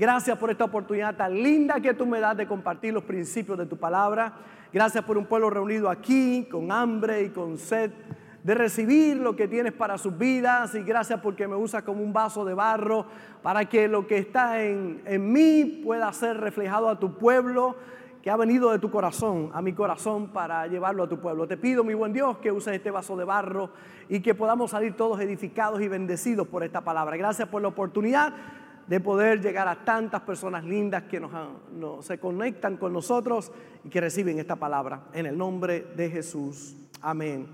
Gracias por esta oportunidad tan linda que tú me das de compartir los principios de tu palabra. Gracias por un pueblo reunido aquí con hambre y con sed de recibir lo que tienes para sus vidas y gracias porque me usas como un vaso de barro para que lo que está en, en mí pueda ser reflejado a tu pueblo que ha venido de tu corazón a mi corazón para llevarlo a tu pueblo. Te pido, mi buen Dios, que uses este vaso de barro y que podamos salir todos edificados y bendecidos por esta palabra. Gracias por la oportunidad de poder llegar a tantas personas lindas que nos, se conectan con nosotros y que reciben esta palabra. En el nombre de Jesús. Amén.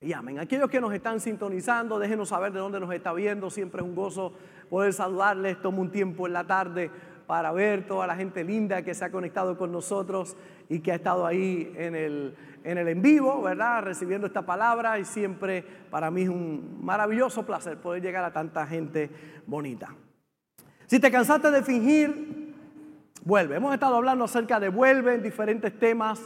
Y amén. Aquellos que nos están sintonizando, déjenos saber de dónde nos está viendo. Siempre es un gozo poder saludarles. Tomo un tiempo en la tarde para ver toda la gente linda que se ha conectado con nosotros y que ha estado ahí en el en, el en vivo, ¿verdad? Recibiendo esta palabra y siempre para mí es un maravilloso placer poder llegar a tanta gente bonita. Si te cansaste de fingir, vuelve. Hemos estado hablando acerca de vuelve en diferentes temas,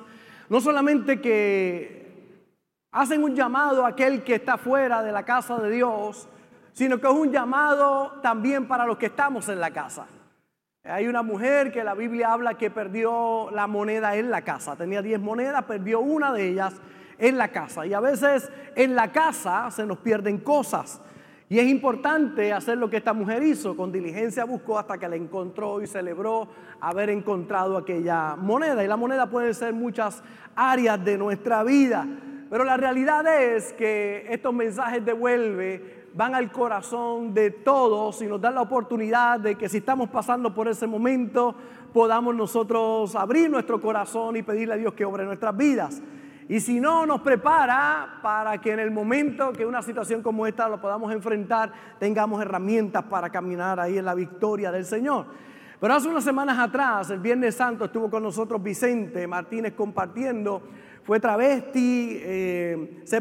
no solamente que hacen un llamado a aquel que está fuera de la casa de Dios, sino que es un llamado también para los que estamos en la casa. Hay una mujer que la Biblia habla que perdió la moneda en la casa. Tenía 10 monedas, perdió una de ellas en la casa. Y a veces en la casa se nos pierden cosas. Y es importante hacer lo que esta mujer hizo. Con diligencia buscó hasta que la encontró y celebró haber encontrado aquella moneda. Y la moneda puede ser muchas áreas de nuestra vida. Pero la realidad es que estos mensajes devuelve van al corazón de todos y nos dan la oportunidad de que si estamos pasando por ese momento, podamos nosotros abrir nuestro corazón y pedirle a Dios que obre nuestras vidas. Y si no, nos prepara para que en el momento que una situación como esta lo podamos enfrentar, tengamos herramientas para caminar ahí en la victoria del Señor. Pero hace unas semanas atrás, el Viernes Santo, estuvo con nosotros Vicente Martínez compartiendo, fue travesti, eh, se,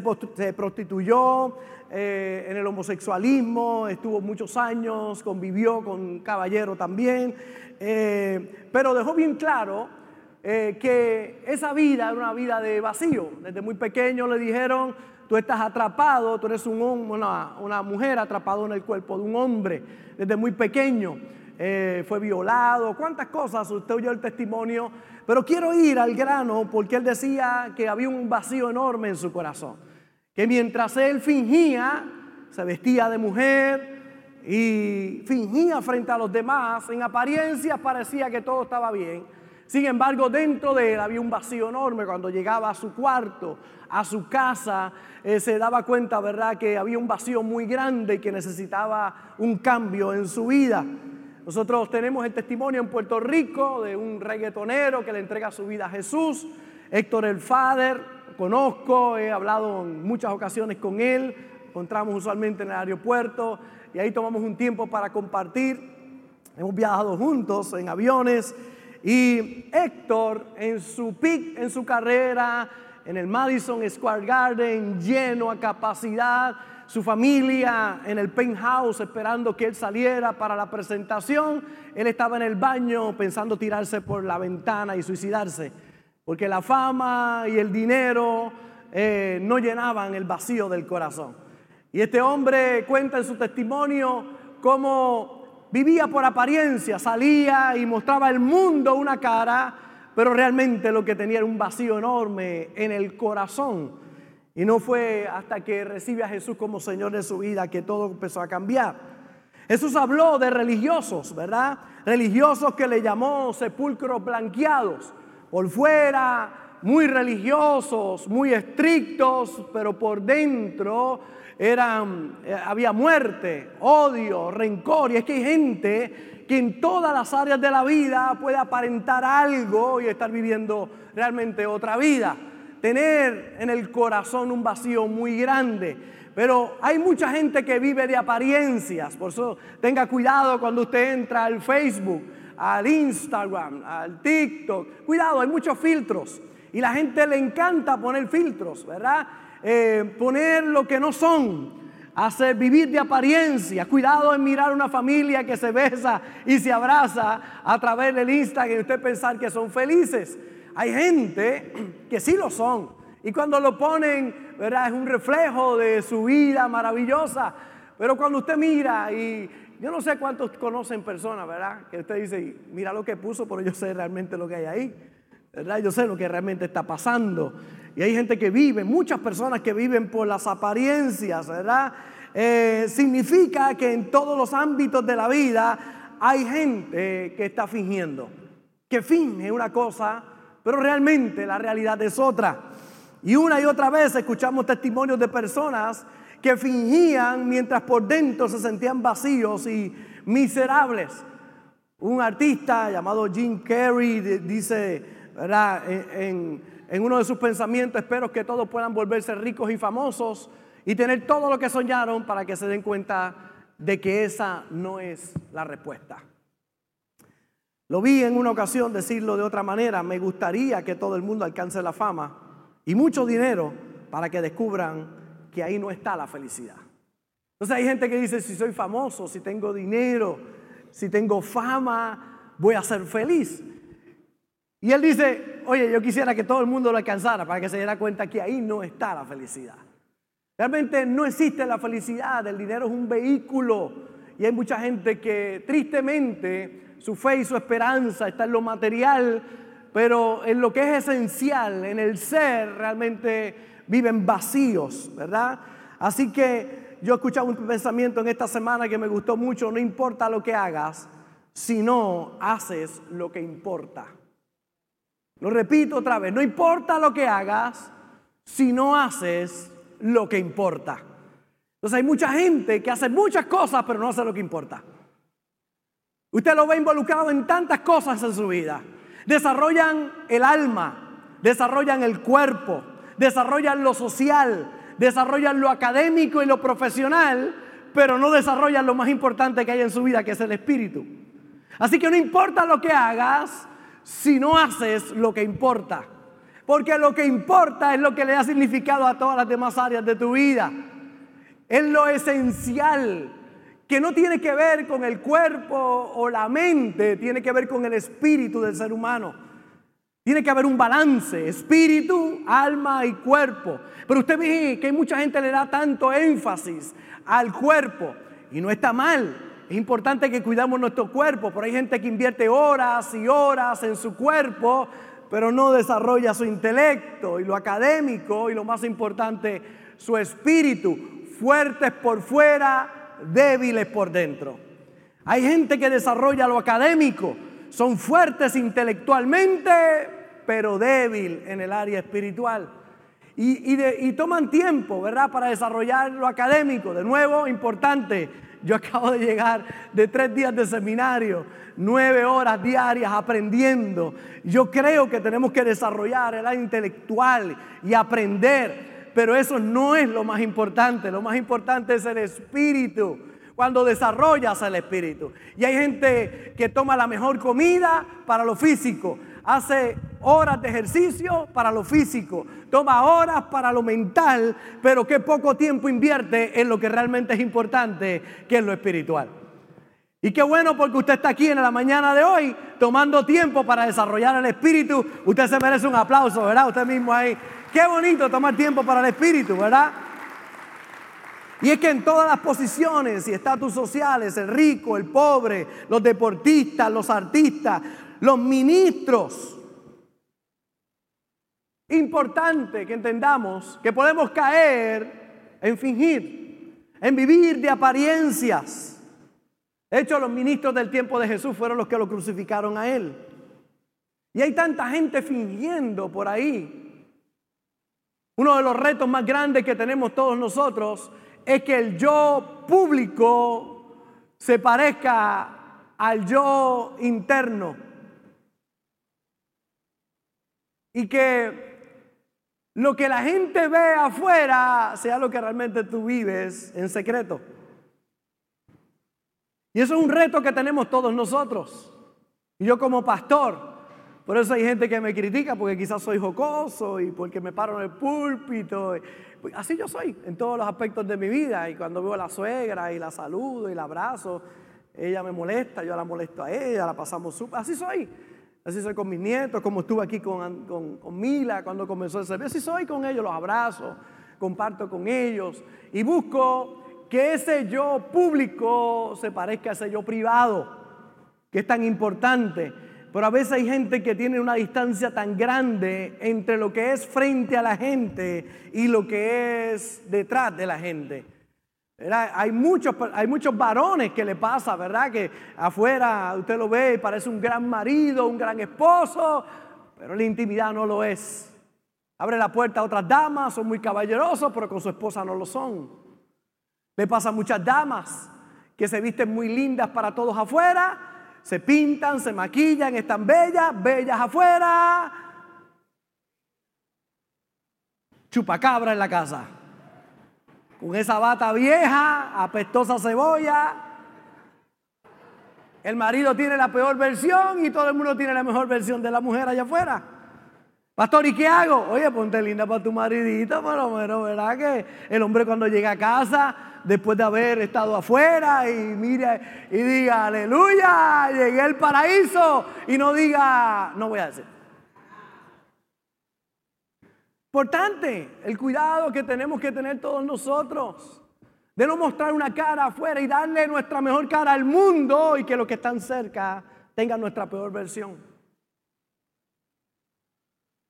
prostituyó, eh, en el homosexualismo, estuvo muchos años, convivió con caballero también, eh, pero dejó bien claro eh, que esa vida era una vida de vacío. Desde muy pequeño le dijeron, tú estás atrapado, tú eres un, una, una mujer atrapado en el cuerpo de un hombre. Desde muy pequeño fue violado, cuántas cosas, usted oyó el testimonio, pero quiero ir al grano porque él decía que había un vacío enorme en su corazón que mientras él fingía, se vestía de mujer y fingía frente a los demás, en apariencia parecía que todo estaba bien. Sin embargo, dentro de él había un vacío enorme. Cuando llegaba a su cuarto, a su casa, eh, se daba cuenta, ¿verdad?, que había un vacío muy grande y que necesitaba un cambio en su vida. Nosotros tenemos el testimonio en Puerto Rico de un reggaetonero que le entrega su vida a Jesús, Héctor el Father, conozco, he hablado en muchas ocasiones con él, encontramos usualmente en el aeropuerto y ahí tomamos un tiempo para compartir. Hemos viajado juntos en aviones y Héctor en su pic, en su carrera, en el Madison Square Garden, lleno a capacidad, su familia en el penthouse esperando que él saliera para la presentación. Él estaba en el baño pensando tirarse por la ventana y suicidarse porque la fama y el dinero eh, no llenaban el vacío del corazón. Y este hombre cuenta en su testimonio cómo vivía por apariencia, salía y mostraba al mundo una cara, pero realmente lo que tenía era un vacío enorme en el corazón. Y no fue hasta que recibe a Jesús como Señor de su vida que todo empezó a cambiar. Jesús habló de religiosos, ¿verdad? Religiosos que le llamó sepulcros blanqueados por fuera muy religiosos, muy estrictos, pero por dentro eran, eh, había muerte, odio, rencor. Y es que hay gente que en todas las áreas de la vida puede aparentar algo y estar viviendo realmente otra vida. Tener en el corazón un vacío muy grande. Pero hay mucha gente que vive de apariencias. Por eso tenga cuidado cuando usted entra al Facebook al Instagram, al TikTok. Cuidado, hay muchos filtros. Y la gente le encanta poner filtros, ¿verdad? Eh, poner lo que no son. Hacer vivir de apariencia. Cuidado en mirar una familia que se besa y se abraza a través del Instagram y usted pensar que son felices. Hay gente que sí lo son. Y cuando lo ponen, ¿verdad? Es un reflejo de su vida maravillosa. Pero cuando usted mira y yo no sé cuántos conocen personas, ¿verdad? Que usted dice, mira lo que puso, pero yo sé realmente lo que hay ahí. ¿Verdad? Yo sé lo que realmente está pasando. Y hay gente que vive, muchas personas que viven por las apariencias, ¿verdad? Eh, significa que en todos los ámbitos de la vida hay gente que está fingiendo, que finge una cosa, pero realmente la realidad es otra. Y una y otra vez escuchamos testimonios de personas que fingían mientras por dentro se sentían vacíos y miserables. Un artista llamado Jim Carrey dice, ¿verdad? En, uno de sus pensamientos, espero que todos puedan volverse ricos y famosos y tener todo lo que soñaron para que se den cuenta de que esa no es la respuesta. Lo vi en una ocasión decirlo de otra manera, me gustaría que todo el mundo alcance la fama y mucho dinero para que descubran que ahí no está la felicidad. Entonces hay gente que dice, si soy famoso, si tengo dinero, si tengo fama, voy a ser feliz. Y él dice, oye, yo quisiera que todo el mundo lo alcanzara para que se diera cuenta que ahí no está la felicidad. Realmente no existe la felicidad, el dinero es un vehículo y hay mucha gente que tristemente su fe y su esperanza está en lo material, pero en lo que es esencial, en el ser, realmente viven vacíos, ¿verdad? Así que yo he escuchado un pensamiento en esta semana que me gustó mucho, no importa lo que hagas, si no haces lo que importa. Lo repito otra vez, no importa lo que hagas si no haces lo que importa. Entonces hay mucha gente que hace muchas cosas pero no hace lo que importa. Usted lo ve involucrado en tantas cosas en su vida. Desarrollan el alma, desarrollan el cuerpo, desarrollan lo social, desarrollan lo académico y lo profesional, pero no desarrollan lo más importante que hay en su vida, que es el espíritu. Así que no importa lo que hagas si no haces lo que importa. Porque lo que importa es lo que le da significado a todas las demás áreas de tu vida. Es lo esencial, que no tiene que ver con el cuerpo o la mente, tiene que ver con el espíritu del ser humano. Tiene que haber un balance, espíritu, alma y cuerpo. Pero usted ve que mucha gente le da tanto énfasis al cuerpo y no está mal. Es importante que cuidamos nuestro cuerpo, pero hay gente que invierte horas y horas en su cuerpo, pero no desarrolla su intelecto y lo académico y lo más importante, su espíritu, fuertes por fuera, débiles por dentro. Hay gente que desarrolla lo académico, son fuertes intelectualmente, pero débil en el área espiritual. Y, toman tiempo, ¿verdad?, para desarrollar lo académico. De nuevo, importante, yo acabo de llegar de tres días de seminario, nueve horas diarias aprendiendo. Yo creo que tenemos que desarrollar el intelectual y aprender, pero eso no es lo más importante. Lo más importante es el espíritu cuando desarrollas el espíritu. Y hay gente que toma la mejor comida para lo físico, hace horas de ejercicio para lo físico, toma horas para lo mental, pero que poco tiempo invierte en lo que realmente es importante, que es lo espiritual. Y qué bueno porque usted está aquí en la mañana de hoy tomando tiempo para desarrollar el espíritu. Usted se merece un aplauso, ¿verdad? Usted mismo ahí. Qué bonito tomar tiempo para el espíritu, ¿verdad? Y es que en todas las posiciones y estatus sociales, el rico, el pobre, los deportistas, los artistas, los ministros, importante que entendamos que podemos caer en fingir, en vivir de apariencias. De hecho, los ministros del tiempo de Jesús fueron los que lo crucificaron a él. Y hay tanta gente fingiendo por ahí. Uno de los retos más grandes que tenemos todos nosotros es que el yo público se parezca al yo interno. Y que lo que la gente ve afuera sea lo que realmente tú vives en secreto. Y eso es un reto que tenemos todos nosotros. Y yo como pastor, por eso hay gente que me critica porque quizás soy jocoso y porque me paro en el púlpito. Así yo soy en todos los aspectos de mi vida. Y cuando veo a la suegra y la saludo y la abrazo, ella me molesta, yo la molesto a ella, la pasamos súper. Así soy. Así soy con mis nietos, como estuve aquí con, con, Mila cuando comenzó el servicio. Así soy con ellos, los abrazo, comparto con ellos y busco que ese yo público se parezca a ese yo privado, que es tan importante. Pero a veces hay gente que tiene una distancia tan grande entre lo que es frente a la gente y lo que es detrás de la gente. Hay, muchos, hay muchos varones que le pasa, ¿verdad? Que afuera usted lo ve y parece un gran marido, un gran esposo, pero la intimidad no lo es. Abre la puerta a otras damas, son muy caballerosos, pero con su esposa no lo son. Le pasa a muchas damas que se visten muy lindas para todos afuera, se pintan, se maquillan, están bellas, bellas afuera. Chupacabra en la casa con esa bata vieja, apestosa cebolla. El marido tiene la peor versión y todo el mundo tiene la mejor versión de la mujer allá afuera. Pastor, ¿y qué hago? Oye, ponte linda para tu maridito, por lo menos, ¿verdad? Que el hombre cuando llega a casa, después de haber estado afuera y mire y diga, aleluya, llegué al paraíso y no diga, no voy a decir. Importante el cuidado que tenemos que tener todos nosotros de no mostrar una cara afuera y darle nuestra mejor cara al mundo y que los que están cerca tengan nuestra peor versión.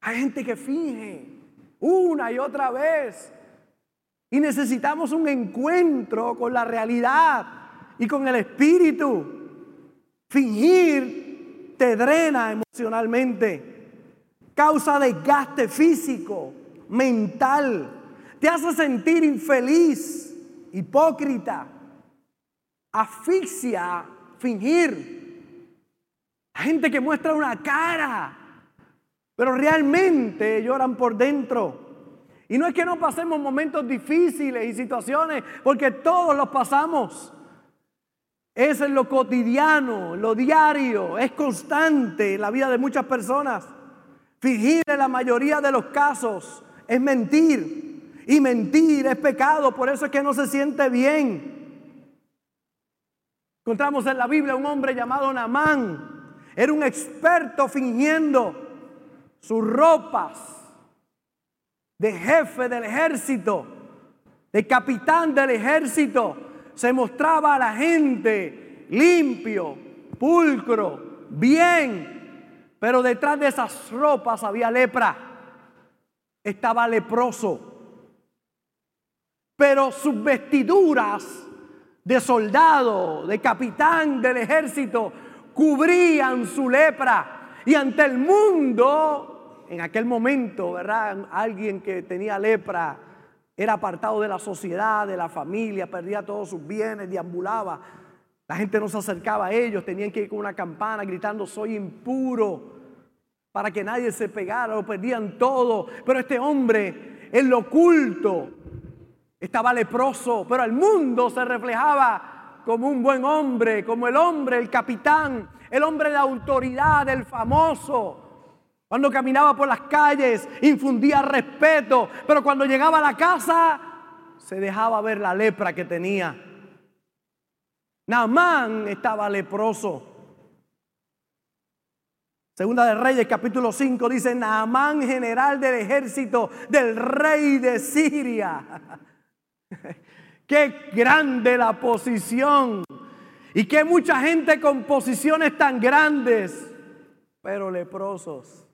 Hay gente que finge una y otra vez y necesitamos un encuentro con la realidad y con el espíritu. Fingir te drena emocionalmente causa desgaste físico, mental, te hace sentir infeliz, hipócrita, asfixia, fingir. gente que muestra una cara, pero realmente lloran por dentro. Y no es que no pasemos momentos difíciles y situaciones, porque todos los pasamos. Es en lo cotidiano, lo diario, es constante en la vida de muchas personas. Fingir en la mayoría de los casos es mentir. Y mentir es pecado, por eso es que no se siente bien. Encontramos en la Biblia un hombre llamado Namán. Era un experto fingiendo sus ropas de jefe del ejército, de capitán del ejército. Se mostraba a la gente limpio, pulcro, bien, pero detrás de esas ropas había lepra. Estaba leproso. Pero sus vestiduras de soldado, de capitán del ejército, cubrían su lepra. Y ante el mundo, en aquel momento, ¿verdad? Alguien que tenía lepra era apartado de la sociedad, de la familia, perdía todos sus bienes, deambulaba. La gente no se acercaba a ellos, tenían que ir con una campana gritando, soy impuro para que nadie se pegara, lo perdían todo. Pero este hombre en lo oculto estaba leproso, pero al mundo se reflejaba como un buen hombre, como el hombre, el capitán, el hombre de autoridad, el famoso. Cuando caminaba por las calles infundía respeto, pero cuando llegaba a la casa se dejaba ver la lepra que tenía. Naamán estaba leproso. Segunda de Reyes capítulo 5 dice, Naamán general del ejército del rey de Siria. qué grande la posición. Y qué mucha gente con posiciones tan grandes, pero leprosos.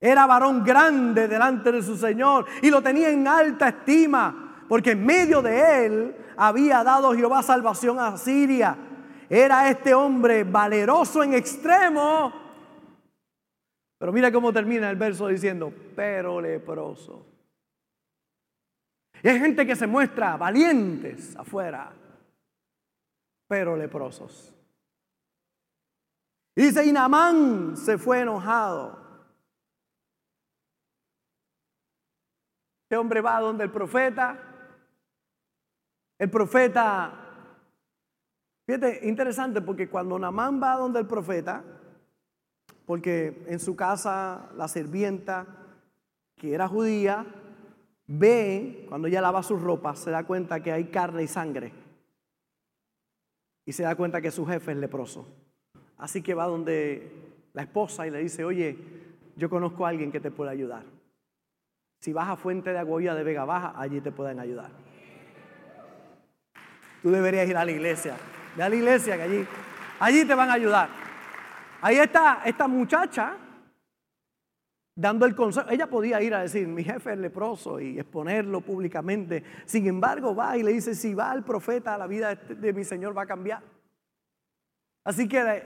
Era varón grande delante de su Señor y lo tenía en alta estima, porque en medio de él había dado Jehová salvación a Siria era este hombre valeroso en extremo. Pero mira cómo termina el verso diciendo, pero leproso. Y hay gente que se muestra valientes afuera, pero leprosos. Y dice, y Namán se fue enojado. Este hombre va donde el profeta. El profeta Fíjate, interesante porque cuando Namán va donde el profeta, porque en su casa la sirvienta, que era judía, ve, cuando ella lava sus ropas, se da cuenta que hay carne y sangre. Y se da cuenta que su jefe es leproso. Así que va donde la esposa y le dice, oye, yo conozco a alguien que te puede ayudar. Si vas a Fuente de Agüilla de Vega Baja, allí te pueden ayudar. Tú deberías ir a la iglesia. Ve a la iglesia que allí, allí te van a ayudar. Ahí está esta muchacha dando el consejo. Ella podía ir a decir, mi jefe es leproso y exponerlo públicamente. Sin embargo, va y le dice, si va el profeta, la vida de mi Señor va a cambiar. Así que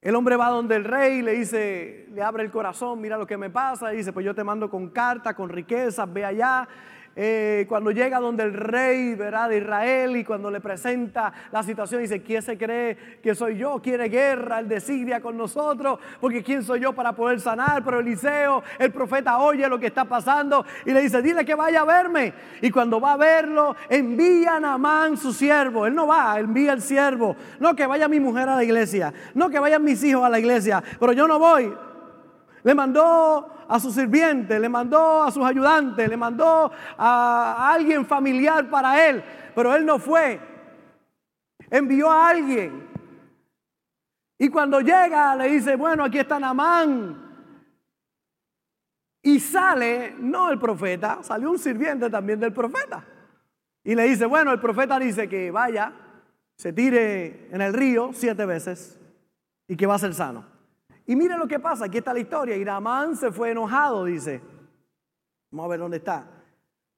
el hombre va donde el rey, le dice, le abre el corazón, mira lo que me pasa, y dice, pues yo te mando con carta, con riquezas, ve allá, eh, cuando llega donde el rey ¿verdad? de Israel y cuando le presenta la situación, dice, ¿quién se cree que soy yo? Quiere guerra, el de Siria con nosotros, porque ¿quién soy yo para poder sanar? Pero Eliseo, el profeta, oye lo que está pasando y le dice, dile que vaya a verme. Y cuando va a verlo, envía a Namán su siervo. Él no va, envía el siervo. No que vaya mi mujer a la iglesia, no que vayan mis hijos a la iglesia, pero yo no voy. Le mandó a su sirviente, le mandó a sus ayudantes, le mandó a alguien familiar para él, pero él no fue. Envió a alguien. Y cuando llega le dice, bueno, aquí está Namán. Y sale, no el profeta, salió un sirviente también del profeta. Y le dice, bueno, el profeta dice que vaya, se tire en el río siete veces y que va a ser sano. Y mire lo que pasa, aquí está la historia. Y Namán se fue enojado, dice. Vamos a ver dónde está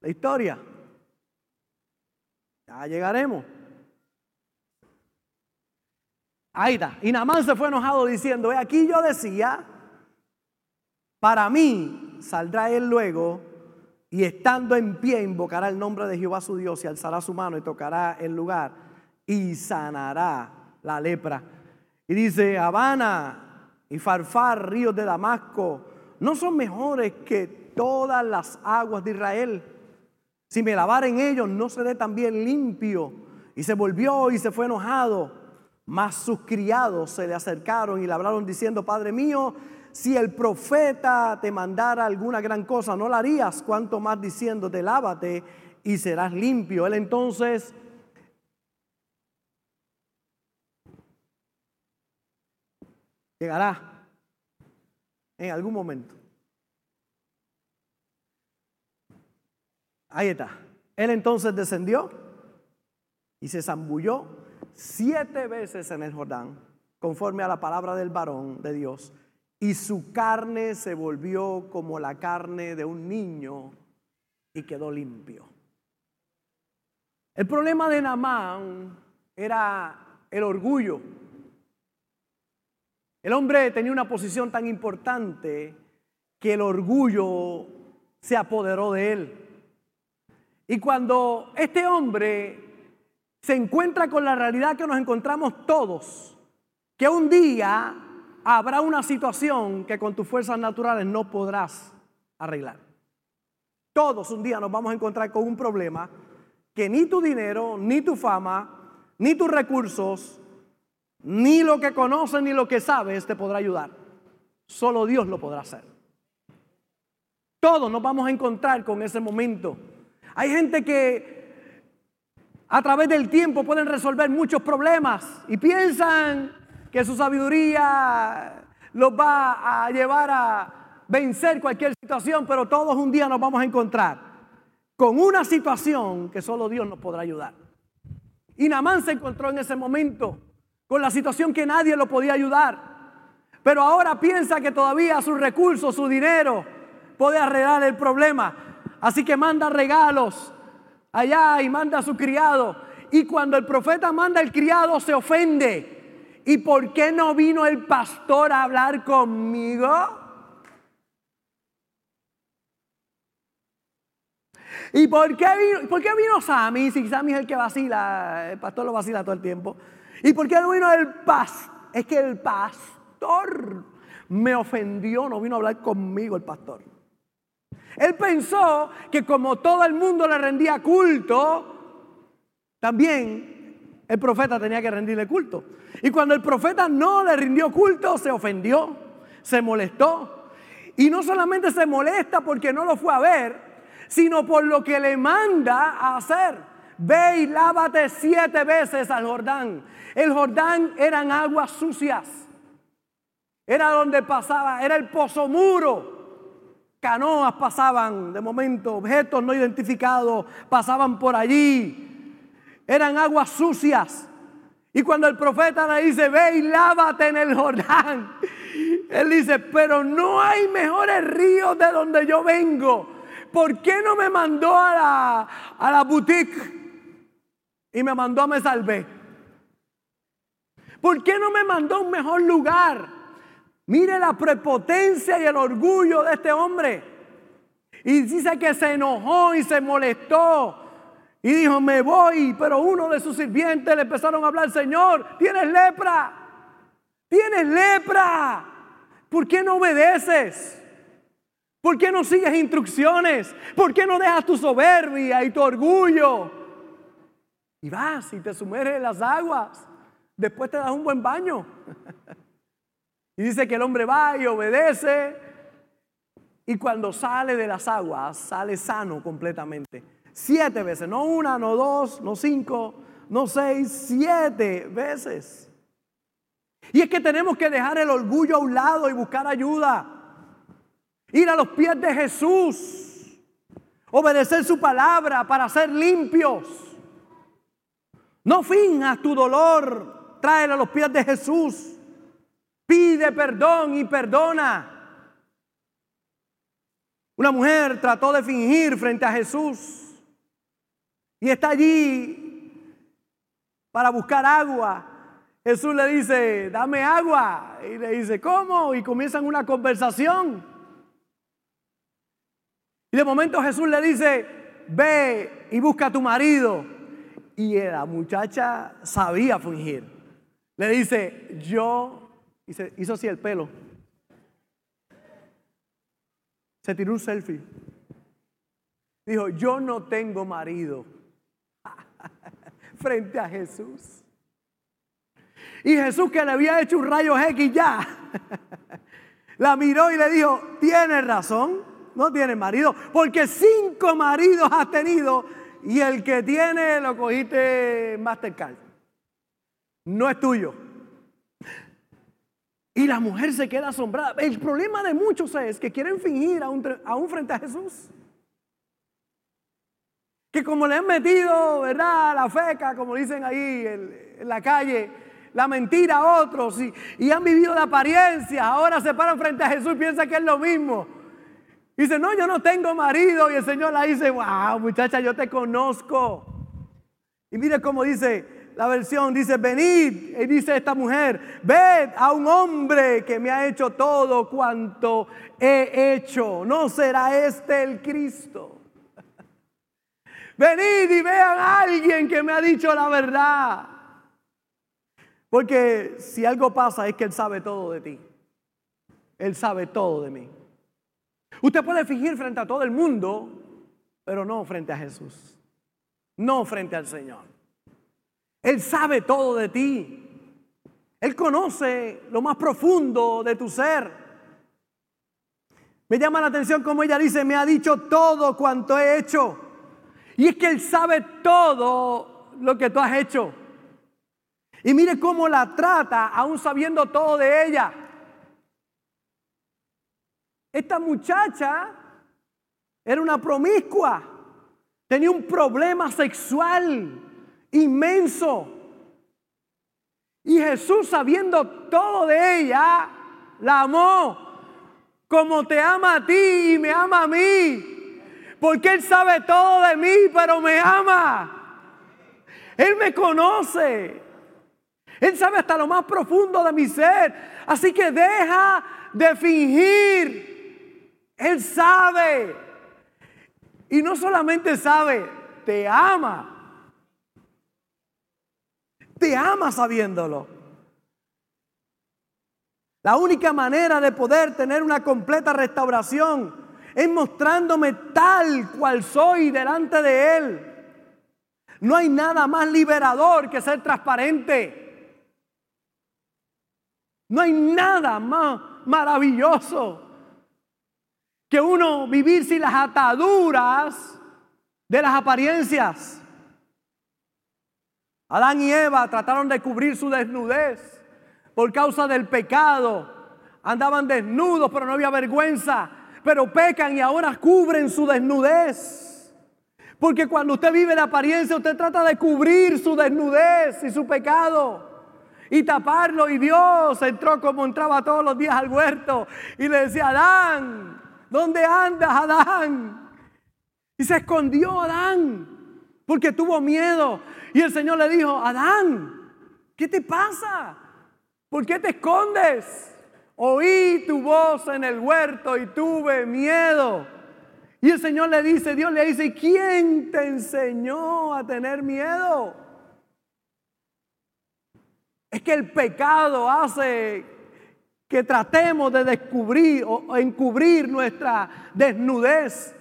la historia. Ya llegaremos. Ahí está. Y Namán se fue enojado diciendo, aquí yo decía, para mí saldrá él luego y estando en pie invocará el nombre de Jehová su Dios y alzará su mano y tocará el lugar y sanará la lepra. Y dice, Habana, y Farfar, ríos de Damasco, no son mejores que todas las aguas de Israel. Si me lavar en ellos, no seré también limpio. Y se volvió y se fue enojado. Mas sus criados se le acercaron y le hablaron diciendo, Padre mío, si el profeta te mandara alguna gran cosa, no la harías, cuanto más diciéndote, lávate y serás limpio. Él entonces Llegará en algún momento. Ahí está. Él entonces descendió y se zambulló siete veces en el Jordán, conforme a la palabra del varón de Dios, y su carne se volvió como la carne de un niño y quedó limpio. El problema de Namán era el orgullo. El hombre tenía una posición tan importante que el orgullo se apoderó de él. Y cuando este hombre se encuentra con la realidad que nos encontramos todos, que un día habrá una situación que con tus fuerzas naturales no podrás arreglar. Todos un día nos vamos a encontrar con un problema que ni tu dinero, ni tu fama, ni tus recursos, ni lo que conoces ni lo que sabes te podrá ayudar. Solo Dios lo podrá hacer. Todos nos vamos a encontrar con ese momento. Hay gente que a través del tiempo pueden resolver muchos problemas y piensan que su sabiduría los va a llevar a vencer cualquier situación, pero todos un día nos vamos a encontrar con una situación que solo Dios nos podrá ayudar. Y Namán se encontró en ese momento con la situación que nadie lo podía ayudar. Pero ahora piensa que todavía sus recursos, su dinero, puede arreglar el problema. Así que manda regalos allá y manda a su criado. Y cuando el profeta manda el criado se ofende. ¿Y por qué no vino el pastor a hablar conmigo? ¿Y por qué vino, por qué vino Sammy? Si Sammy es el que vacila, el pastor lo vacila todo el tiempo. ¿Y por qué no vino el pastor? Es que el pastor me ofendió, no vino a hablar conmigo el pastor. Él pensó que como todo el mundo le rendía culto, también el profeta tenía que rendirle culto. Y cuando el profeta no le rindió culto, se ofendió, se molestó. Y no solamente se molesta porque no lo fue a ver, sino por lo que le manda a hacer. Ve y lávate siete veces al Jordán. El Jordán eran aguas sucias. Era donde pasaba, era el pozo muro. Canoas pasaban, de momento, objetos no identificados pasaban por allí. eran aguas sucias. Y cuando el profeta le dice, ve y lávate en el Jordán, él dice, pero no hay mejores ríos de donde yo vengo. ¿Por qué no me mandó a la, a la boutique y me mandó a Me Salvé? ¿Por qué no me mandó a un mejor lugar? Mire la prepotencia y el orgullo de este hombre. Y dice que se enojó y se molestó. Y dijo, me voy. Pero uno de sus sirvientes le empezaron a hablar, Señor, tienes lepra. Tienes lepra. ¿Por qué no obedeces? ¿Por qué no sigues instrucciones? ¿Por qué no dejas tu soberbia y tu orgullo? Y vas y te sumerges en las aguas. Después te das un buen baño. y dice que el hombre va y obedece. Y cuando sale de las aguas, sale sano completamente. Siete veces, no una, no dos, no cinco, no seis, siete veces. Y es que tenemos que dejar el orgullo a un lado y buscar ayuda. Ir a los pies de Jesús. Obedecer su palabra para ser limpios. No finjas tu dolor. Tráelo a los pies de Jesús. Pide perdón y perdona. Una mujer trató de fingir frente a Jesús y está allí para buscar agua. Jesús le dice, dame agua. Y le dice, ¿cómo? Y comienzan una conversación. Y de momento Jesús le dice, ve y busca a tu marido. Y la muchacha sabía fingir. Le dice, yo, y se hizo así el pelo. Se tiró un selfie. Dijo, yo no tengo marido. Frente a Jesús. Y Jesús que le había hecho un rayo X ya. la miró y le dijo, tienes razón no tiene marido, porque cinco maridos has tenido y el que tiene lo cogiste Mastercard. No es tuyo. Y la mujer se queda asombrada. El problema de muchos es que quieren fingir aún, frente a Jesús. Que como le han metido, ¿verdad? La feca, como dicen ahí en, la calle, la mentira a otros y, y han vivido de apariencia, ahora se paran frente a Jesús y piensan que es lo mismo. Dice, no, yo no tengo marido. Y el Señor la dice, wow, muchacha, yo te conozco. Y mire cómo dice la versión, dice, venid. Y dice esta mujer, ved a un hombre que me ha hecho todo cuanto he hecho. ¿No será este el Cristo? Venid y vean a alguien que me ha dicho la verdad. Porque si algo pasa es que Él sabe todo de ti. Él sabe todo de mí. Usted puede fingir frente a todo el mundo, pero no frente a Jesús. No frente al Señor. Él sabe todo de ti. Él conoce lo más profundo de tu ser. Me llama la atención como ella dice, me ha dicho todo cuanto he hecho. Y es que Él sabe todo lo que tú has hecho. Y mire cómo la trata, aún sabiendo todo de ella. Esta muchacha era una promiscua, tenía un problema sexual inmenso. Y Jesús, sabiendo todo de ella, la amó como te ama a ti y me ama a mí. Porque Él sabe todo de mí, pero me ama. Él me conoce. Él sabe hasta lo más profundo de mi ser. Así que deja de fingir. Él sabe. Y no solamente sabe, te ama. Te ama sabiéndolo. La única manera de poder tener una completa restauración es mostrándome tal cual soy delante de Él. No hay nada más liberador que ser transparente. No hay nada más maravilloso que uno vivir sin las ataduras de las apariencias. Adán y Eva trataron de cubrir su desnudez por causa del pecado. Andaban desnudos, pero no había vergüenza. Pero pecan y ahora cubren su desnudez. Porque cuando usted vive de apariencia, usted trata de cubrir su desnudez y su pecado y taparlo. Y Dios entró como entraba todos los días al huerto y le decía, Adán, ¿dónde andas, Adán? Y se escondió Adán porque tuvo miedo. Y el Señor le dijo, Adán, ¿qué te pasa? ¿Por qué te escondes? Oí tu voz en el huerto y tuve miedo. Y el Señor le dice, Dios le dice, ¿quién te enseñó a tener miedo? Es que el pecado hace que tratemos de descubrir o encubrir nuestra desnudez,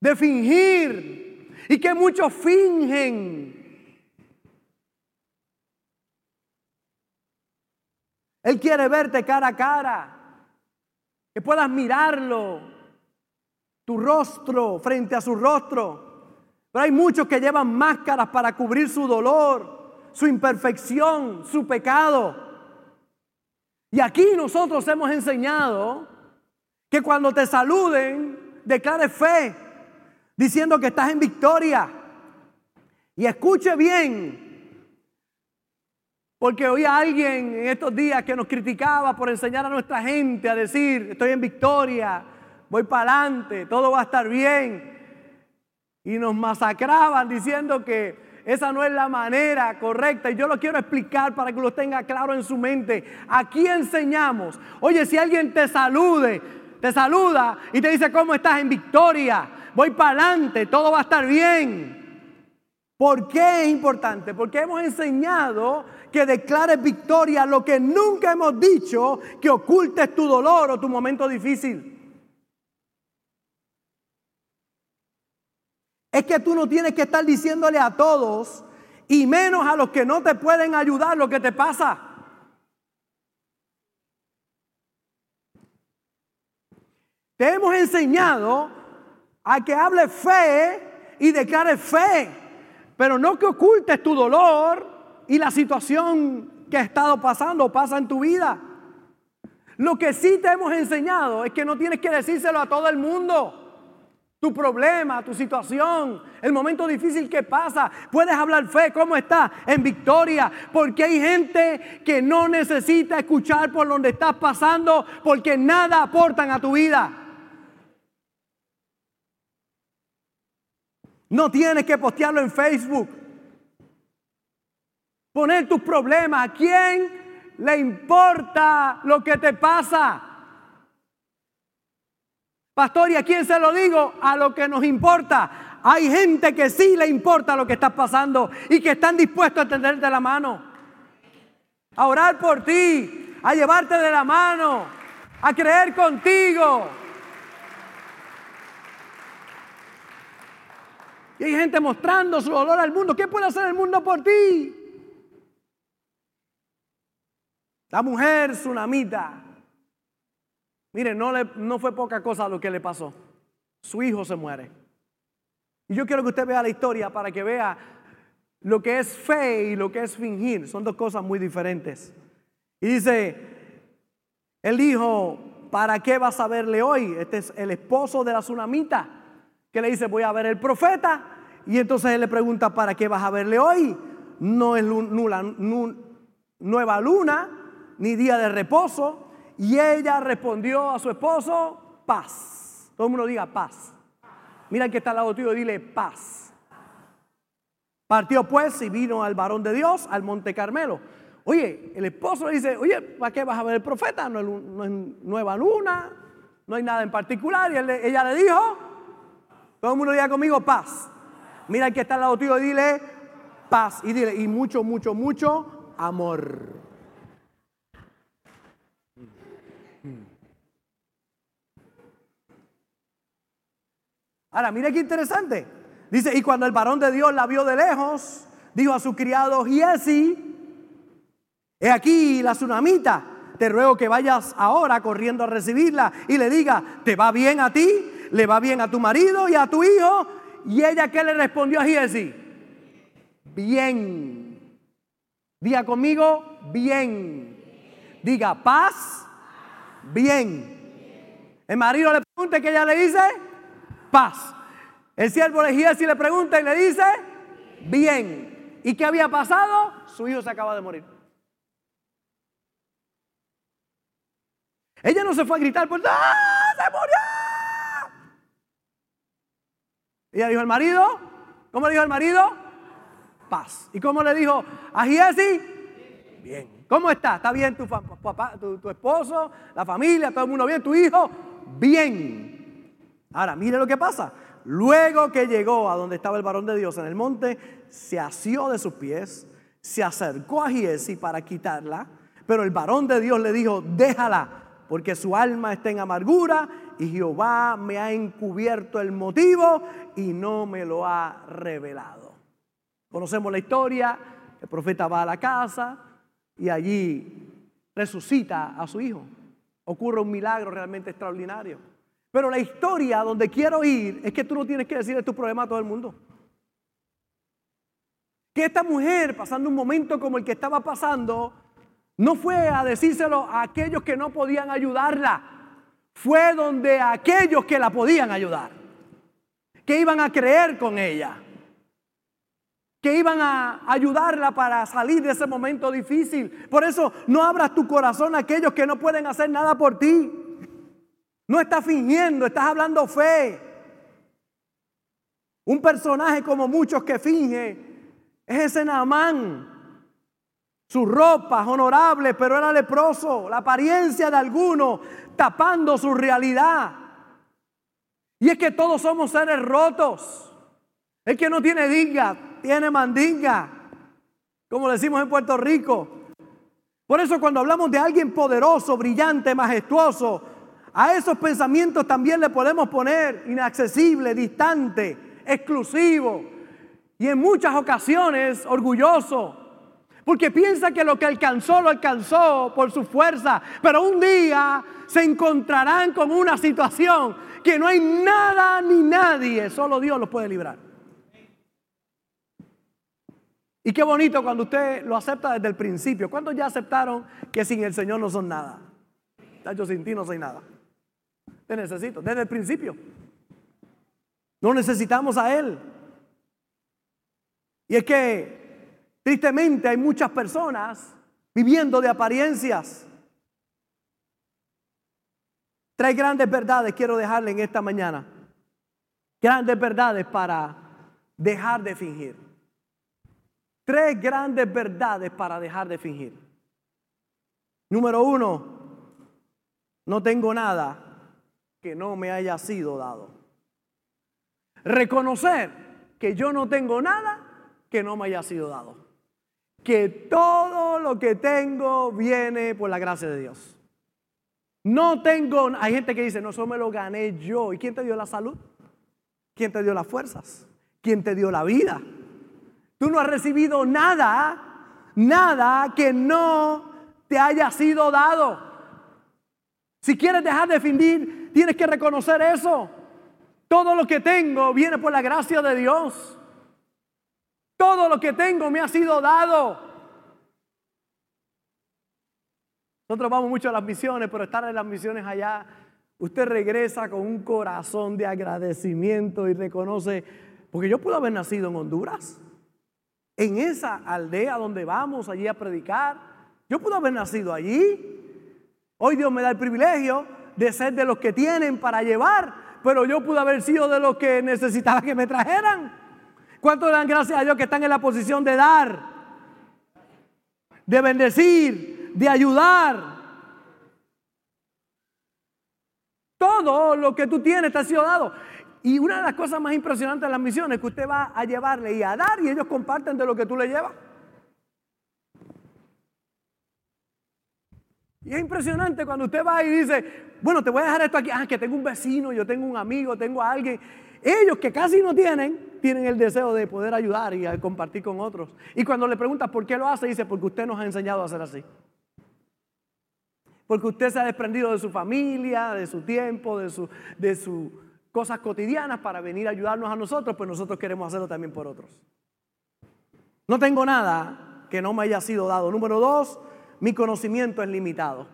de fingir, y que muchos fingen. Él quiere verte cara a cara, que puedas mirarlo, tu rostro frente a su rostro. Pero hay muchos que llevan máscaras para cubrir su dolor, su imperfección, su pecado. Y aquí nosotros hemos enseñado que cuando te saluden, declare fe, diciendo que estás en victoria. Y escuche bien, porque oí a alguien en estos días que nos criticaba por enseñar a nuestra gente a decir, estoy en victoria, voy para adelante, todo va a estar bien. Y nos masacraban diciendo que esa no es la manera correcta. Y yo lo quiero explicar para que lo tenga claro en su mente. Aquí enseñamos. Oye, si alguien te salude, te saluda y te dice cómo estás en victoria, voy para adelante, todo va a estar bien. ¿Por qué es importante? Porque hemos enseñado que declares victoria lo que nunca hemos dicho que ocultes tu dolor o tu momento difícil. Es que tú no tienes que estar diciéndole a todos y menos a los que no te pueden ayudar lo que te pasa. Te hemos enseñado a que hable fe y declare fe, pero no que ocultes tu dolor y la situación que ha estado pasando o pasa en tu vida. Lo que sí te hemos enseñado es que no tienes que decírselo a todo el mundo tu problema, tu situación, el momento difícil que pasa. Puedes hablar fe, ¿cómo está? En victoria. Porque hay gente que no necesita escuchar por donde estás pasando porque nada aportan a tu vida. No tienes que postearlo en Facebook. Poner tus problemas. ¿A quién le importa lo que te pasa? Pastor, ¿y a quién se lo digo? A lo que nos importa. Hay gente que sí le importa lo que está pasando y que están dispuestos a tenderte la mano, a orar por ti, a llevarte de la mano, a creer contigo. Y hay gente mostrando su dolor al mundo. ¿Qué puede hacer el mundo por ti? La mujer tsunamita Mire, no, le, no fue poca cosa lo que le pasó. Su hijo se muere. Y yo quiero que usted vea la historia para que vea lo que es fe y lo que es fingir. Son dos cosas muy diferentes. Y dice, él dijo, ¿para qué vas a verle hoy? Este es el esposo de la tsunamita, que le dice, voy a ver el profeta. Y entonces él le pregunta, ¿para qué vas a verle hoy? No es nueva luna, ni día de reposo. Y ella respondió a su esposo, paz. Todo el mundo diga paz. Mira que está al lado tuyo dile paz. Partió pues y vino al varón de Dios al monte Carmelo. Oye, el esposo le dice, oye, ¿para qué vas a ver el profeta? No, es nueva luna, no hay nada en particular. Y ella le dijo, todo el mundo diga conmigo paz. Mira que está al lado tuyo dile paz. Y dile, y mucho, mucho, mucho amor. Ahora, mire qué interesante. Dice, y cuando el varón de Dios la vio de lejos, dijo a su criado Giesi, he aquí la tsunamita, te ruego que vayas ahora corriendo a recibirla y le diga, ¿te va bien a ti? ¿Le va bien a tu marido y a tu hijo? Y ella que le respondió a Giesi, bien. Diga conmigo, bien. Diga paz, bien. El marido le pregunta que ella le dice, paz. El siervo de Giesi le pregunta y le dice, bien. ¿Y qué había pasado? Su hijo se acaba de morir. Ella no se fue a gritar, pues, ¡ah, se murió! Ella dijo al marido, ¿cómo le dijo al marido? Paz. ¿Y cómo le dijo a Giesi? Bien. ¿Cómo está? ¿Está bien tu, papá, tu esposo, la familia, todo el mundo bien? ¿Tu hijo? Bien. Ahora, mire lo que pasa. Luego que llegó a donde estaba el varón de Dios en el monte, se asió de sus pies, se acercó a Giesi para quitarla, pero el varón de Dios le dijo, déjala, porque su alma está en amargura y Jehová me ha encubierto el motivo y no me lo ha revelado. Conocemos la historia, el profeta va a la casa y allí resucita a su hijo. Ocurre un milagro realmente extraordinario. Pero la historia donde quiero ir es que tú no tienes que decirle tu problema a todo el mundo. Que esta mujer, pasando un momento como el que estaba pasando, no fue a decírselo a aquellos que no podían ayudarla. Fue donde aquellos que la podían ayudar. Que iban a creer con ella. Que iban a ayudarla para salir de ese momento difícil. Por eso no abras tu corazón a aquellos que no pueden hacer nada por ti. No estás fingiendo, estás hablando fe. Un personaje como muchos que finge es ese Naamán sus ropas honorables, pero era leproso, la apariencia de alguno tapando su realidad. Y es que todos somos seres rotos. El que no tiene dinga, tiene mandinga, como decimos en Puerto Rico. Por eso cuando hablamos de alguien poderoso, brillante, majestuoso, a esos pensamientos también le podemos poner inaccesible, distante, exclusivo y en muchas ocasiones orgulloso. Porque piensa que lo que alcanzó lo alcanzó por su fuerza. Pero un día se encontrarán con una situación que no hay nada ni nadie, solo Dios los puede librar. Y qué bonito cuando usted lo acepta desde el principio. ¿Cuántos ya aceptaron que sin el Señor no son nada? Yo sin ti no soy nada. Te necesito desde el principio. No necesitamos a Él. Y es que Tristemente hay muchas personas viviendo de apariencias. Tres grandes verdades quiero dejarle en esta mañana. Grandes verdades para dejar de fingir. Tres grandes verdades para dejar de fingir. Número uno, no tengo nada que no me haya sido dado. Reconocer que yo no tengo nada que no me haya sido dado que todo lo que tengo viene por la gracia de Dios. No tengo, hay gente que dice, no, eso me lo gané yo. ¿Y quién te dio la salud? ¿Quién te dio las fuerzas? ¿Quién te dio la vida? Tú no has recibido nada, nada que no te haya sido dado. Si quieres dejar de fingir, tienes que reconocer eso. Todo lo que tengo viene por la gracia de Dios. Todo lo que tengo me ha sido dado. Nosotros vamos mucho a las misiones, pero estar en las misiones allá, usted regresa con un corazón de agradecimiento y reconoce, porque yo pude haber nacido en Honduras, en esa aldea donde vamos allí a predicar, yo pude haber nacido allí. Hoy Dios me da el privilegio de ser de los que tienen para llevar, pero yo pude haber sido de los que necesitaba que me trajeran. ¿Cuántos dan gracias a Dios que están en la posición de dar, de bendecir, de ayudar? Todo lo que tú tienes te ha sido dado. Y una de las cosas más impresionantes de las misiones es que usted va a llevarle y a dar y ellos comparten de lo que tú le llevas. Y es impresionante cuando usted va y dice, bueno, te voy a dejar esto aquí. Ah, que tengo un vecino, yo tengo un amigo, tengo a alguien. Ellos que casi no tienen, tienen el deseo de poder ayudar y compartir con otros. Y cuando le preguntas por qué lo hace, dice, porque usted nos ha enseñado a hacer así. Porque usted se ha desprendido de su familia, de su tiempo, de sus de sus cosas cotidianas para venir a ayudarnos a nosotros, pues nosotros queremos hacerlo también por otros. No tengo nada que no me haya sido dado. Número dos, mi conocimiento es limitado.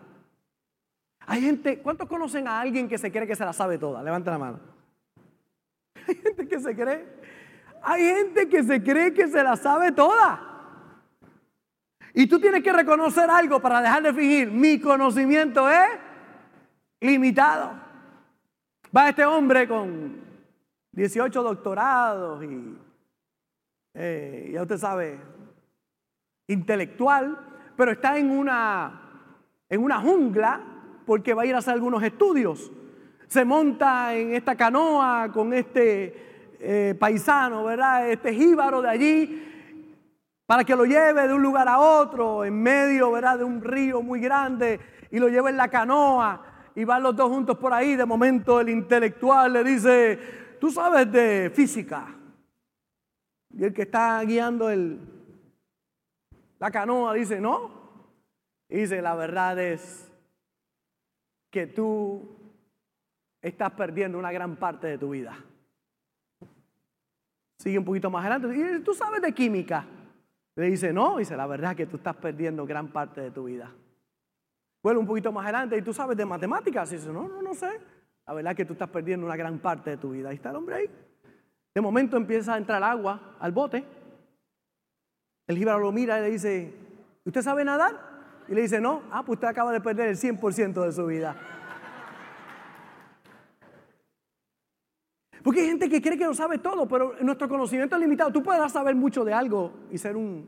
Hay gente, ¿cuántos conocen a alguien que se cree que se la sabe toda? Levanta la mano. Hay gente que se cree. Hay gente que se cree que se la sabe toda. Y tú tienes que reconocer algo para dejar de fingir. Mi conocimiento es limitado. Va este hombre con 18 doctorados y, eh, ya usted sabe, intelectual, pero está en una, en una jungla porque va a ir a hacer algunos estudios. Se monta en esta canoa con este eh, paisano, ¿verdad? Este jíbaro de allí para que lo lleve de un lugar a otro, en medio, ¿verdad? De un río muy grande y lo lleve en la canoa y van los dos juntos por ahí. De momento el intelectual le dice, tú sabes de física. Y el que está guiando el, la canoa dice, no. Y dice, la verdad es que tú estás perdiendo una gran parte de tu vida. Sigue un poquito más adelante. Y tú sabes de química. Le dice, no, dice, la verdad es que tú estás perdiendo gran parte de tu vida. Vuelve un poquito más adelante y tú sabes de matemáticas. Y dice, no, no, no sé. La verdad es que tú estás perdiendo una gran parte de tu vida. Ahí está el hombre ahí. De momento empieza a entrar agua al bote. El jíbaro lo mira y le dice, ¿usted sabe nadar? Y le dice, no, ah, pues usted acaba de perder el 100% de su vida. Porque hay gente que cree que lo sabe todo, pero nuestro conocimiento es limitado. Tú puedes saber mucho de algo y ser un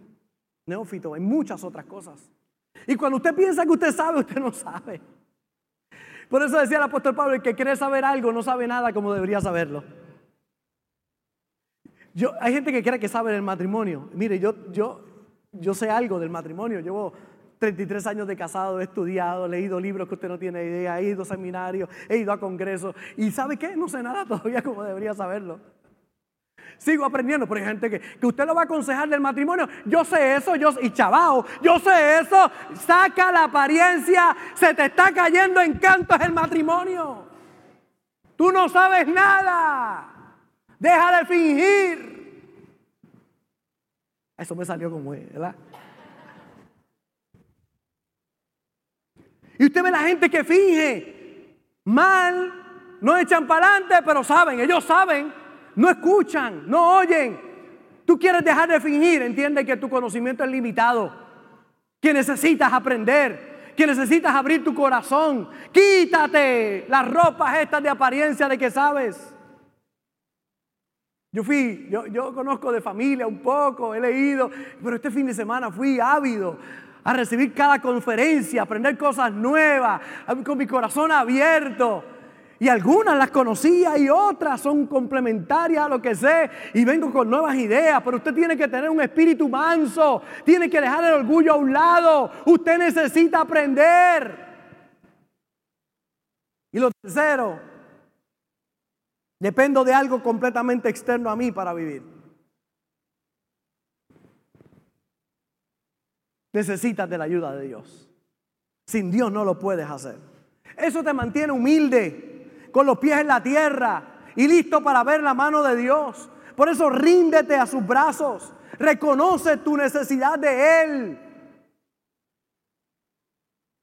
neófito en muchas otras cosas. Y cuando usted piensa que usted sabe, usted no sabe. Por eso decía el apóstol Pablo, el que quiere saber algo no sabe nada como debería saberlo. Yo, hay gente que cree que sabe del matrimonio. Mire, yo, yo, yo sé algo del matrimonio. Llevo 33 años de casado, he estudiado, he leído libros que usted no tiene idea, he ido a seminarios, he ido a congresos. ¿Y sabe qué? No sé nada todavía como debería saberlo. Sigo aprendiendo, pero hay gente que, que usted lo va a aconsejar del matrimonio. Yo sé eso, yo y chavao, yo sé eso. Saca la apariencia, se te está cayendo en cantos el matrimonio. Tú no sabes nada. Deja de fingir. Eso me salió como, ¿verdad? Y usted ve la gente que finge mal, no echan para adelante, pero saben, ellos saben, no escuchan, no oyen. Tú quieres dejar de fingir, entiende que tu conocimiento es limitado, que necesitas aprender, que necesitas abrir tu corazón. Quítate las ropas estas de apariencia de que sabes. Yo fui, yo, yo conozco de familia un poco, he leído, pero este fin de semana fui ávido a recibir cada conferencia, a aprender cosas nuevas, con mi corazón abierto. Y algunas las conocía y otras son complementarias a lo que sé y vengo con nuevas ideas, pero usted tiene que tener un espíritu manso, tiene que dejar el orgullo a un lado, usted necesita aprender. Y lo tercero, dependo de algo completamente externo a mí para vivir. necesitas de la ayuda de Dios. Sin Dios no lo puedes hacer. Eso te mantiene humilde, con los pies en la tierra y listo para ver la mano de Dios. Por eso ríndete a sus brazos, reconoce tu necesidad de Él.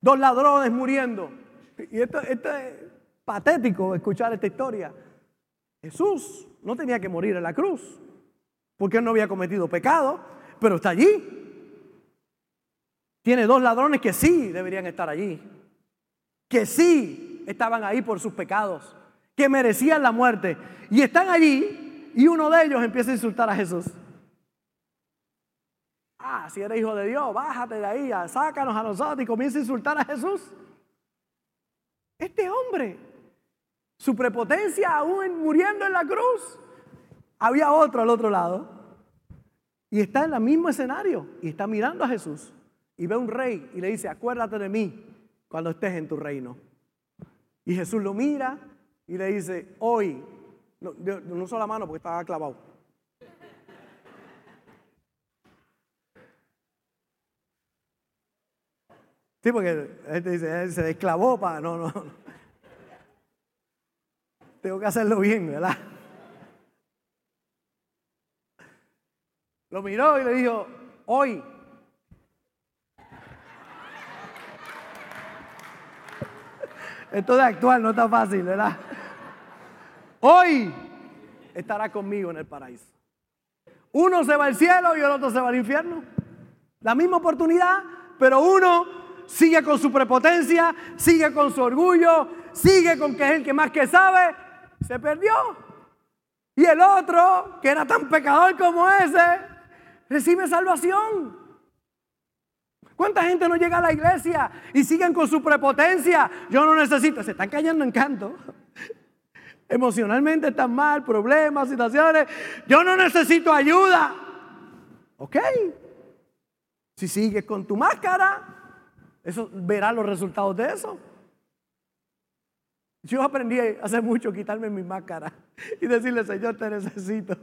Dos ladrones muriendo. Y esto, es patético escuchar esta historia. Jesús no tenía que morir en la cruz, porque él no había cometido pecado, pero está allí. Tiene dos ladrones que sí deberían estar allí, que sí estaban ahí por sus pecados, que merecían la muerte. Y están allí y uno de ellos empieza a insultar a Jesús. Ah, si eres hijo de Dios, bájate de ahí, sácanos a nosotros y comienza a insultar a Jesús. Este hombre, su prepotencia aún muriendo en la cruz, había otro al otro lado y está en el mismo escenario y está mirando a Jesús y ve un rey y le dice, acuérdate de mí cuando estés en tu reino. Y Jesús lo mira y le dice, hoy, no, no la mano porque estaba clavado. Sí, porque este dice, se desclavó para, no, no. Tengo que hacerlo bien, ¿verdad? Lo miró y le dijo, hoy Esto de actuar no está fácil, ¿verdad? Hoy estará conmigo en el paraíso. Uno se va al cielo y el otro se va al infierno. La misma oportunidad, pero uno sigue con su prepotencia, sigue con su orgullo, sigue con que es el que más que sabe, se perdió. Y el otro, que era tan pecador como ese, recibe salvación. ¿Cuánta gente no llega a la iglesia y siguen con su prepotencia? Yo no necesito, se están cayendo en canto. Emocionalmente están mal, problemas, situaciones. Yo no necesito ayuda. Ok. Si sigues con tu máscara, eso verás los resultados de eso. Yo aprendí hace mucho quitarme mi máscara y decirle, Señor, te necesito.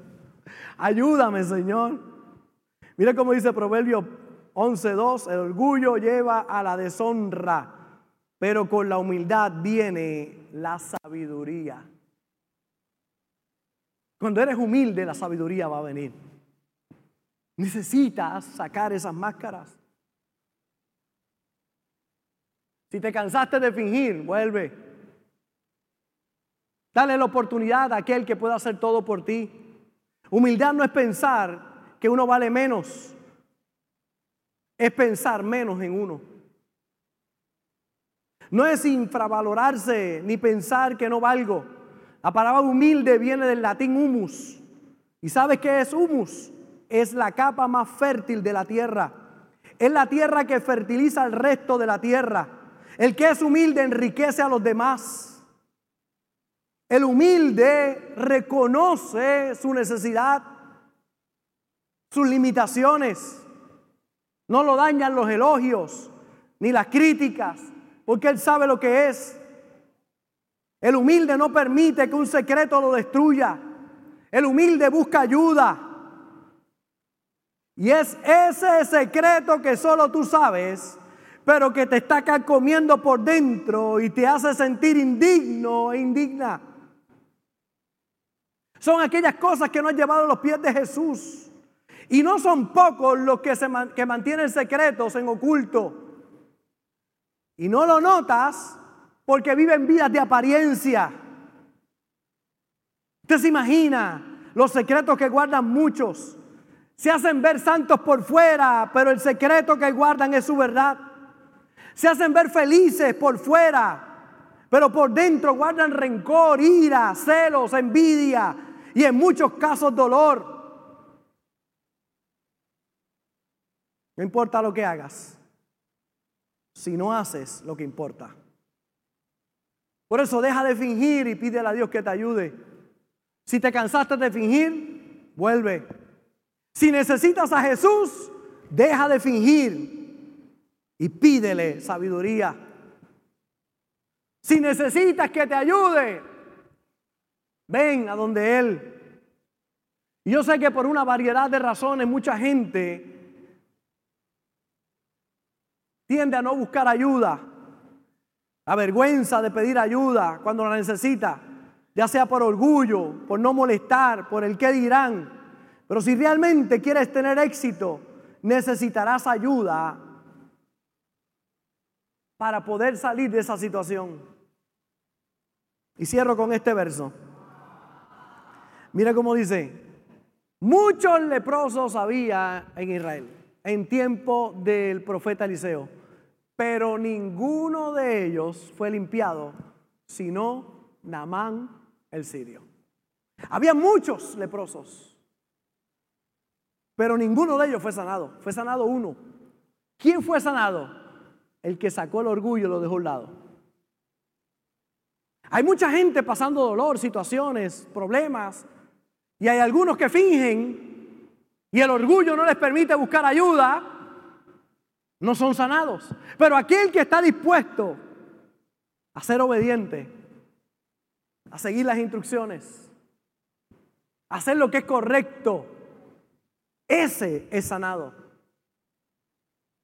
Ayúdame, Señor. Mira cómo dice Proverbio 11.2, el orgullo lleva a la deshonra, pero con la humildad viene la sabiduría. Cuando eres humilde, la sabiduría va a venir. Necesitas sacar esas máscaras. Si te cansaste de fingir, vuelve. Dale la oportunidad a aquel que pueda hacer todo por ti. Humildad no es pensar que uno vale menos es pensar menos en uno. No es infravalorarse ni pensar que no valgo. La palabra humilde viene del latín humus. ¿Y sabes qué es humus? Es la capa más fértil de la tierra. Es la tierra que fertiliza el resto de la tierra. El que es humilde enriquece a los demás. El humilde reconoce su necesidad, sus limitaciones. No lo dañan los elogios ni las críticas, porque Él sabe lo que es. El humilde no permite que un secreto lo destruya. El humilde busca ayuda. Y es ese secreto que solo tú sabes, pero que te está comiendo por dentro y te hace sentir indigno e indigna. Son aquellas cosas que no han llevado a los pies de Jesús. Y no son pocos los que, se que mantienen secretos en oculto. Y no lo notas porque viven vidas de apariencia. Usted se imagina los secretos que guardan muchos. Se hacen ver santos por fuera, pero el secreto que guardan es su verdad. Se hacen ver felices por fuera, pero por dentro guardan rencor, ira, celos, envidia y en muchos casos dolor. No importa lo que hagas, si no haces lo que importa. Por eso deja de fingir y pídele a Dios que te ayude. Si te cansaste de fingir, vuelve. Si necesitas a Jesús, deja de fingir y pídele sabiduría. Si necesitas que te ayude, ven a donde Él. Y yo sé que por una variedad de razones mucha gente tiende a no buscar ayuda, a vergüenza de pedir ayuda cuando la necesita, ya sea por orgullo, por no molestar, por el qué dirán. Pero si realmente quieres tener éxito, necesitarás ayuda para poder salir de esa situación. Y cierro con este verso. Mira cómo dice, muchos leprosos había en Israel en tiempo del profeta Eliseo pero ninguno de ellos fue limpiado, sino Namán el sirio. Había muchos leprosos, pero ninguno de ellos fue sanado. Fue sanado uno. ¿Quién fue sanado? El que sacó el orgullo y lo dejó a un lado. Hay mucha gente pasando dolor, situaciones, problemas, y hay algunos que fingen y el orgullo no les permite buscar ayuda no son sanados. Pero aquel que está dispuesto a ser obediente, a seguir las instrucciones, a hacer lo que es correcto, ese es sanado.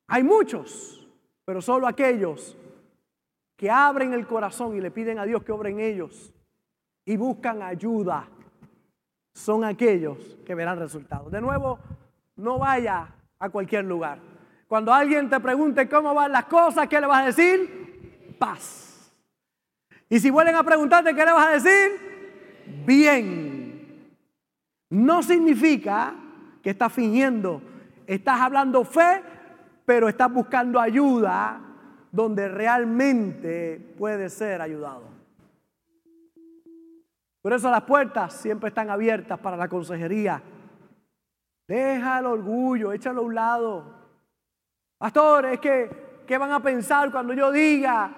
Hay muchos, pero solo aquellos que abren el corazón y le piden a Dios que obre en ellos y buscan ayuda, son aquellos que verán resultados. De nuevo, no vaya a cualquier lugar. Cuando alguien te pregunte cómo van las cosas, ¿qué le vas a decir? Paz. Y si vuelven a preguntarte, ¿qué le vas a decir? Bien. no significa que estás fingiendo. Estás hablando fe, pero estás buscando ayuda donde realmente puedes ser ayudado. Por eso las puertas siempre están abiertas para la consejería. Deja el orgullo, échalo a un lado. Pastor, es que, ¿qué van a pensar cuando yo diga?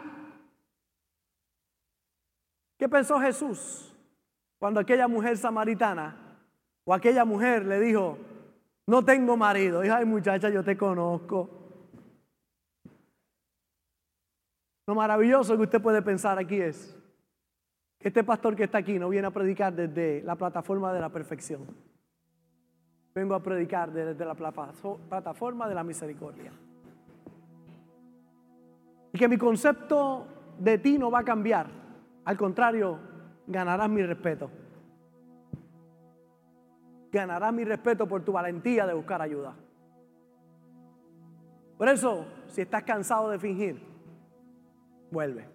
¿Qué pensó Jesús cuando aquella mujer samaritana o aquella mujer le dijo, no tengo marido? Dijo, ay muchacha, yo te conozco. Lo maravilloso que usted puede pensar aquí es este pastor que está aquí no viene a predicar desde la plataforma de la perfección. Vengo a predicar desde la plataforma de la misericordia. Y que mi concepto de ti no va a cambiar. Al contrario, ganarás mi respeto. Ganarás mi respeto por tu valentía de buscar ayuda. Por eso, si estás cansado de fingir, vuelve.